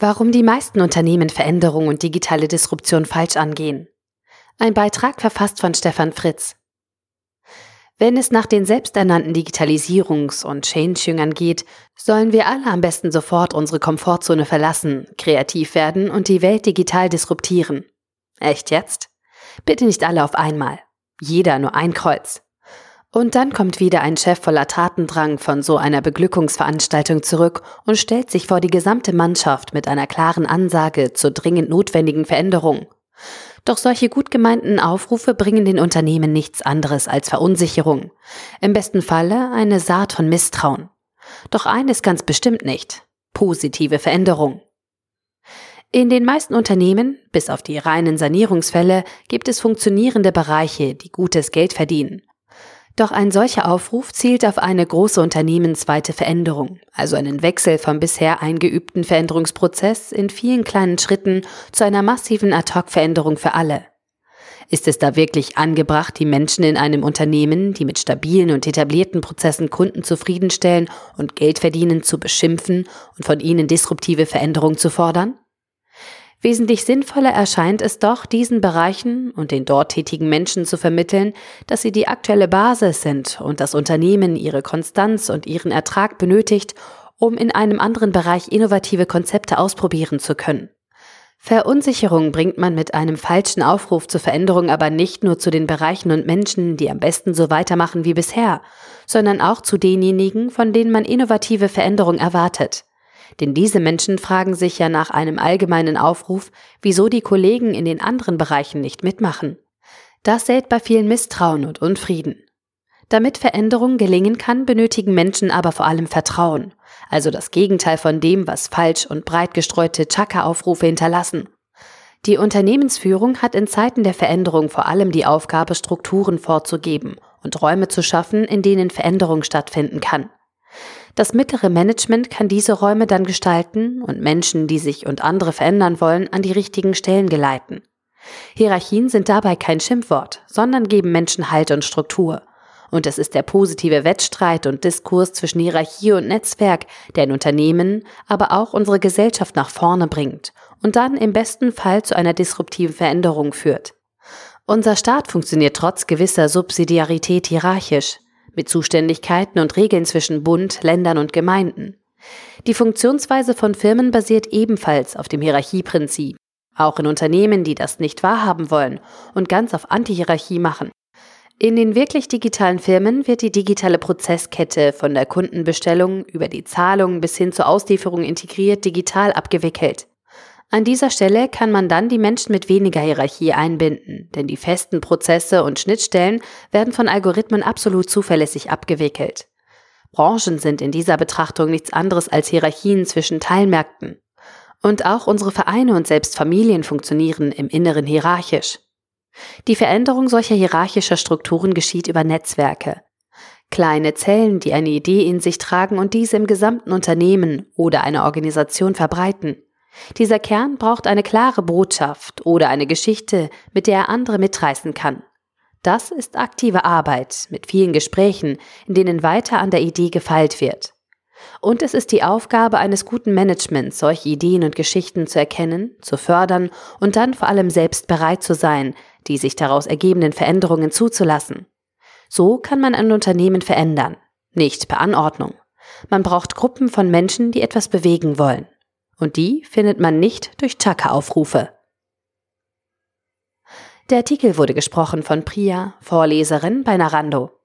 Warum die meisten Unternehmen Veränderung und digitale Disruption falsch angehen. Ein Beitrag verfasst von Stefan Fritz. Wenn es nach den selbsternannten Digitalisierungs- und Change-Jüngern geht, sollen wir alle am besten sofort unsere Komfortzone verlassen, kreativ werden und die Welt digital disruptieren. Echt jetzt? Bitte nicht alle auf einmal. Jeder nur ein Kreuz. Und dann kommt wieder ein Chef voller Tatendrang von so einer Beglückungsveranstaltung zurück und stellt sich vor die gesamte Mannschaft mit einer klaren Ansage zur dringend notwendigen Veränderung. Doch solche gut gemeinten Aufrufe bringen den Unternehmen nichts anderes als Verunsicherung. Im besten Falle eine Saat von Misstrauen. Doch eines ganz bestimmt nicht. Positive Veränderung. In den meisten Unternehmen, bis auf die reinen Sanierungsfälle, gibt es funktionierende Bereiche, die gutes Geld verdienen. Doch ein solcher Aufruf zielt auf eine große unternehmensweite Veränderung, also einen Wechsel vom bisher eingeübten Veränderungsprozess in vielen kleinen Schritten zu einer massiven Ad-hoc-Veränderung für alle. Ist es da wirklich angebracht, die Menschen in einem Unternehmen, die mit stabilen und etablierten Prozessen Kunden zufriedenstellen und Geld verdienen, zu beschimpfen und von ihnen disruptive Veränderung zu fordern? Wesentlich sinnvoller erscheint es doch, diesen Bereichen und den dort tätigen Menschen zu vermitteln, dass sie die aktuelle Basis sind und das Unternehmen ihre Konstanz und ihren Ertrag benötigt, um in einem anderen Bereich innovative Konzepte ausprobieren zu können. Verunsicherung bringt man mit einem falschen Aufruf zur Veränderung aber nicht nur zu den Bereichen und Menschen, die am besten so weitermachen wie bisher, sondern auch zu denjenigen, von denen man innovative Veränderung erwartet. Denn diese Menschen fragen sich ja nach einem allgemeinen Aufruf, wieso die Kollegen in den anderen Bereichen nicht mitmachen. Das sät bei vielen Misstrauen und Unfrieden. Damit Veränderung gelingen kann, benötigen Menschen aber vor allem Vertrauen, also das Gegenteil von dem, was falsch und breit gestreute Chaka-Aufrufe hinterlassen. Die Unternehmensführung hat in Zeiten der Veränderung vor allem die Aufgabe, Strukturen vorzugeben und Räume zu schaffen, in denen Veränderung stattfinden kann. Das mittlere Management kann diese Räume dann gestalten und Menschen, die sich und andere verändern wollen, an die richtigen Stellen geleiten. Hierarchien sind dabei kein Schimpfwort, sondern geben Menschen Halt und Struktur. Und es ist der positive Wettstreit und Diskurs zwischen Hierarchie und Netzwerk, der in Unternehmen, aber auch unsere Gesellschaft nach vorne bringt und dann im besten Fall zu einer disruptiven Veränderung führt. Unser Staat funktioniert trotz gewisser Subsidiarität hierarchisch mit Zuständigkeiten und Regeln zwischen Bund, Ländern und Gemeinden. Die Funktionsweise von Firmen basiert ebenfalls auf dem Hierarchieprinzip, auch in Unternehmen, die das nicht wahrhaben wollen und ganz auf Antihierarchie machen. In den wirklich digitalen Firmen wird die digitale Prozesskette von der Kundenbestellung über die Zahlung bis hin zur Auslieferung integriert digital abgewickelt. An dieser Stelle kann man dann die Menschen mit weniger Hierarchie einbinden, denn die festen Prozesse und Schnittstellen werden von Algorithmen absolut zuverlässig abgewickelt. Branchen sind in dieser Betrachtung nichts anderes als Hierarchien zwischen Teilmärkten. Und auch unsere Vereine und selbst Familien funktionieren im Inneren hierarchisch. Die Veränderung solcher hierarchischer Strukturen geschieht über Netzwerke. Kleine Zellen, die eine Idee in sich tragen und diese im gesamten Unternehmen oder einer Organisation verbreiten. Dieser Kern braucht eine klare Botschaft oder eine Geschichte, mit der er andere mitreißen kann. Das ist aktive Arbeit mit vielen Gesprächen, in denen weiter an der Idee gefeilt wird. Und es ist die Aufgabe eines guten Managements, solche Ideen und Geschichten zu erkennen, zu fördern und dann vor allem selbst bereit zu sein, die sich daraus ergebenden Veränderungen zuzulassen. So kann man ein Unternehmen verändern, nicht per Anordnung. Man braucht Gruppen von Menschen, die etwas bewegen wollen. Und die findet man nicht durch Chaka-Aufrufe. Der Artikel wurde gesprochen von Priya, Vorleserin bei Narando.